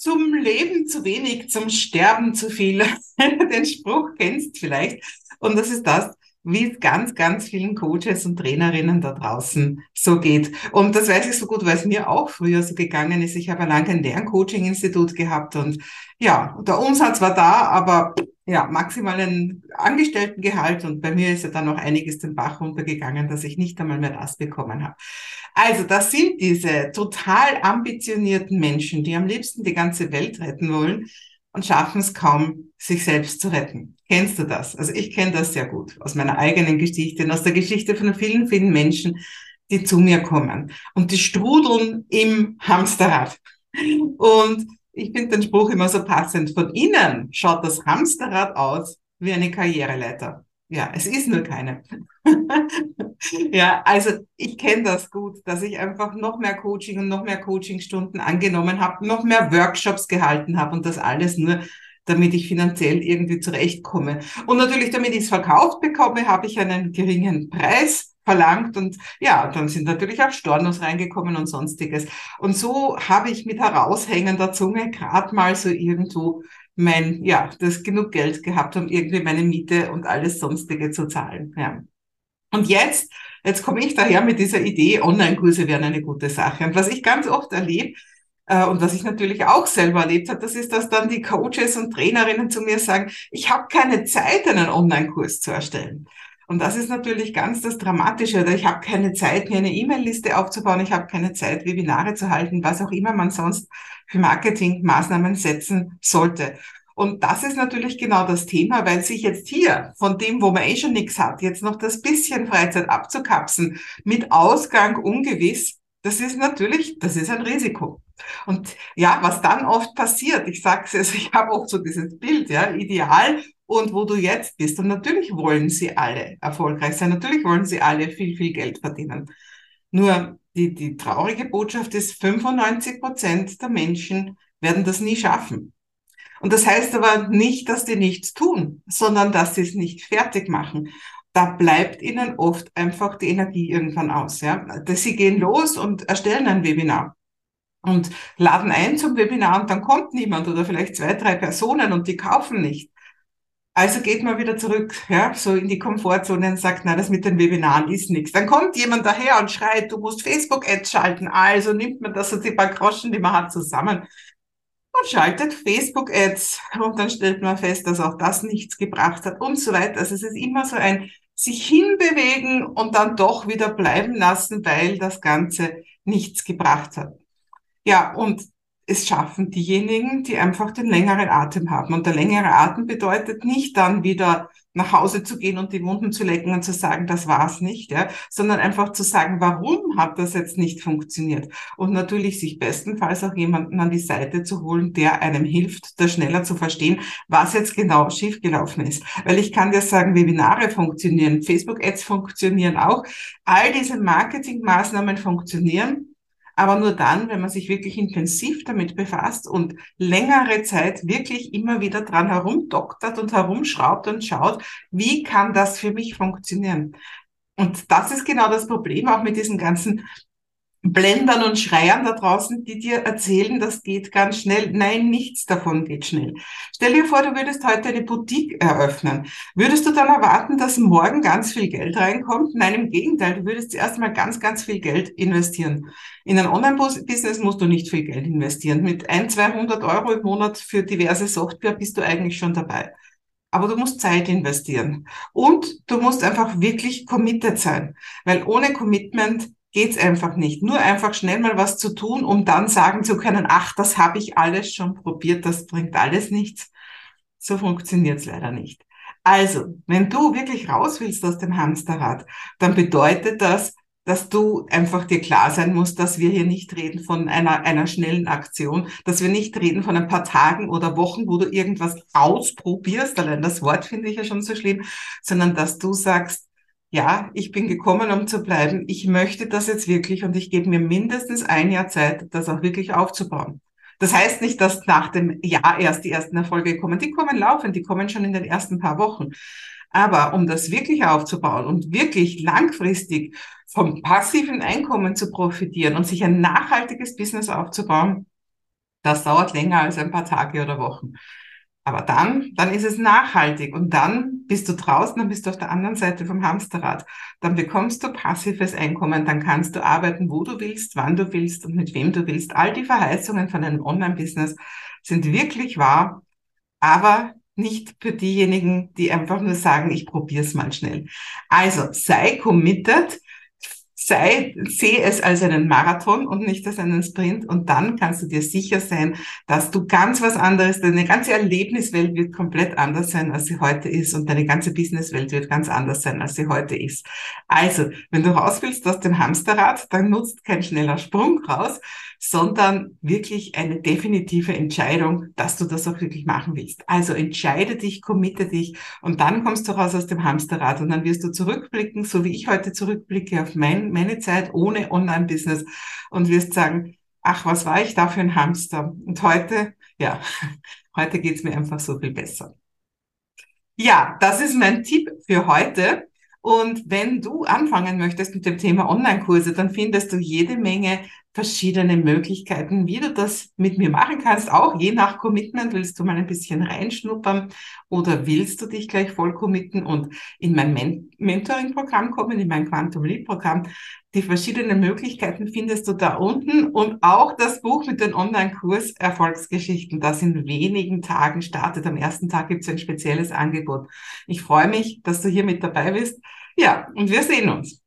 zum Leben zu wenig, zum Sterben zu viel. Den Spruch kennst vielleicht. Und das ist das, wie es ganz, ganz vielen Coaches und Trainerinnen da draußen so geht. Und das weiß ich so gut, weil es mir auch früher so gegangen ist. Ich habe lange ein Lerncoaching-Institut gehabt und ja, der Umsatz war da, aber ja, maximalen Angestelltengehalt und bei mir ist ja dann noch einiges den Bach runtergegangen, dass ich nicht einmal mehr das bekommen habe. Also das sind diese total ambitionierten Menschen, die am liebsten die ganze Welt retten wollen und schaffen es kaum, sich selbst zu retten. Kennst du das? Also ich kenne das sehr gut aus meiner eigenen Geschichte und aus der Geschichte von vielen, vielen Menschen, die zu mir kommen und die strudeln im Hamsterrad. Und ich finde den Spruch immer so passend. Von innen schaut das Hamsterrad aus wie eine Karriereleiter. Ja, es ist nur keine. ja, also ich kenne das gut, dass ich einfach noch mehr Coaching und noch mehr Coachingstunden angenommen habe, noch mehr Workshops gehalten habe und das alles nur, damit ich finanziell irgendwie zurechtkomme. Und natürlich, damit ich es verkauft bekomme, habe ich einen geringen Preis verlangt und ja, dann sind natürlich auch Stornos reingekommen und sonstiges. Und so habe ich mit heraushängender Zunge gerade mal so irgendwo mein, ja, das genug Geld gehabt, um irgendwie meine Miete und alles sonstige zu zahlen. Ja. Und jetzt, jetzt komme ich daher mit dieser Idee, Online-Kurse wären eine gute Sache. Und was ich ganz oft erlebe, äh, und was ich natürlich auch selber erlebt habe, das ist, dass dann die Coaches und Trainerinnen zu mir sagen, ich habe keine Zeit, einen Online-Kurs zu erstellen. Und das ist natürlich ganz das Dramatische. Oder ich habe keine Zeit, mir eine E-Mail-Liste aufzubauen. Ich habe keine Zeit, Webinare zu halten, was auch immer man sonst für Marketingmaßnahmen setzen sollte. Und das ist natürlich genau das Thema, weil sich jetzt hier von dem, wo man eh schon nichts hat, jetzt noch das bisschen Freizeit abzukapsen, mit Ausgang ungewiss, das ist natürlich, das ist ein Risiko. Und ja, was dann oft passiert, ich sage es, also ich habe oft so dieses Bild, ja, ideal und wo du jetzt bist. Und natürlich wollen sie alle erfolgreich sein. Natürlich wollen sie alle viel, viel Geld verdienen. Nur die, die traurige Botschaft ist, 95 Prozent der Menschen werden das nie schaffen. Und das heißt aber nicht, dass die nichts tun, sondern dass sie es nicht fertig machen. Da bleibt ihnen oft einfach die Energie irgendwann aus. Ja? Dass sie gehen los und erstellen ein Webinar und laden ein zum Webinar und dann kommt niemand oder vielleicht zwei, drei Personen und die kaufen nicht. Also geht man wieder zurück, ja, so in die Komfortzone und sagt, na, das mit den Webinaren ist nichts. Dann kommt jemand daher und schreit, du musst Facebook-Ads schalten. Also nimmt man das so die paar Groschen, die man hat, zusammen und schaltet Facebook-Ads. Und dann stellt man fest, dass auch das nichts gebracht hat und so weiter. Also es ist immer so ein sich hinbewegen und dann doch wieder bleiben lassen, weil das Ganze nichts gebracht hat. Ja, und es schaffen diejenigen, die einfach den längeren Atem haben. Und der längere Atem bedeutet nicht dann wieder nach Hause zu gehen und die Wunden zu lecken und zu sagen, das war's nicht, ja, sondern einfach zu sagen, warum hat das jetzt nicht funktioniert? Und natürlich sich bestenfalls auch jemanden an die Seite zu holen, der einem hilft, das schneller zu verstehen, was jetzt genau schiefgelaufen ist. Weil ich kann dir sagen, Webinare funktionieren, Facebook-Ads funktionieren auch. All diese Marketingmaßnahmen funktionieren aber nur dann, wenn man sich wirklich intensiv damit befasst und längere Zeit wirklich immer wieder dran herumdoktert und herumschraubt und schaut, wie kann das für mich funktionieren. Und das ist genau das Problem auch mit diesen ganzen Blendern und Schreiern da draußen, die dir erzählen, das geht ganz schnell. Nein, nichts davon geht schnell. Stell dir vor, du würdest heute eine Boutique eröffnen. Würdest du dann erwarten, dass morgen ganz viel Geld reinkommt? Nein, im Gegenteil, du würdest zuerst mal ganz, ganz viel Geld investieren. In ein Online-Business musst du nicht viel Geld investieren. Mit ein, 200 Euro im Monat für diverse Software bist du eigentlich schon dabei. Aber du musst Zeit investieren. Und du musst einfach wirklich committed sein. Weil ohne Commitment geht's einfach nicht. Nur einfach schnell mal was zu tun, um dann sagen zu können, ach, das habe ich alles schon probiert, das bringt alles nichts. So funktioniert's leider nicht. Also, wenn du wirklich raus willst aus dem Hamsterrad, dann bedeutet das, dass du einfach dir klar sein musst, dass wir hier nicht reden von einer, einer schnellen Aktion, dass wir nicht reden von ein paar Tagen oder Wochen, wo du irgendwas ausprobierst, allein das Wort finde ich ja schon so schlimm, sondern dass du sagst, ja, ich bin gekommen, um zu bleiben. Ich möchte das jetzt wirklich und ich gebe mir mindestens ein Jahr Zeit, das auch wirklich aufzubauen. Das heißt nicht, dass nach dem Jahr erst die ersten Erfolge kommen. Die kommen laufend, die kommen schon in den ersten paar Wochen. Aber um das wirklich aufzubauen und wirklich langfristig vom passiven Einkommen zu profitieren und sich ein nachhaltiges Business aufzubauen, Das dauert länger als ein paar Tage oder Wochen. Aber dann, dann ist es nachhaltig und dann bist du draußen, dann bist du auf der anderen Seite vom Hamsterrad. Dann bekommst du passives Einkommen, dann kannst du arbeiten, wo du willst, wann du willst und mit wem du willst. All die Verheißungen von einem Online-Business sind wirklich wahr, aber nicht für diejenigen, die einfach nur sagen, ich probiere es mal schnell. Also sei committed, sei, sehe es als einen Marathon und nicht als einen Sprint und dann kannst du dir sicher sein, dass du ganz was anderes, deine ganze Erlebniswelt wird komplett anders sein, als sie heute ist und deine ganze Businesswelt wird ganz anders sein, als sie heute ist. Also, wenn du raus willst aus dem Hamsterrad, dann nutzt kein schneller Sprung raus, sondern wirklich eine definitive Entscheidung, dass du das auch wirklich machen willst. Also entscheide dich, committe dich und dann kommst du raus aus dem Hamsterrad und dann wirst du zurückblicken, so wie ich heute zurückblicke auf mein, meine Zeit ohne Online-Business und wirst sagen, ach, was war ich da für ein Hamster? Und heute, ja, heute geht's mir einfach so viel besser. Ja, das ist mein Tipp für heute. Und wenn du anfangen möchtest mit dem Thema Online-Kurse, dann findest du jede Menge verschiedene Möglichkeiten, wie du das mit mir machen kannst. Auch je nach Commitment willst du mal ein bisschen reinschnuppern oder willst du dich gleich voll committen und in mein Men Mentoring-Programm kommen, in mein Quantum Lead-Programm. Die verschiedenen Möglichkeiten findest du da unten und auch das Buch mit den Online-Kurs Erfolgsgeschichten, das in wenigen Tagen startet. Am ersten Tag gibt es ein spezielles Angebot. Ich freue mich, dass du hier mit dabei bist. Ja, und wir sehen uns.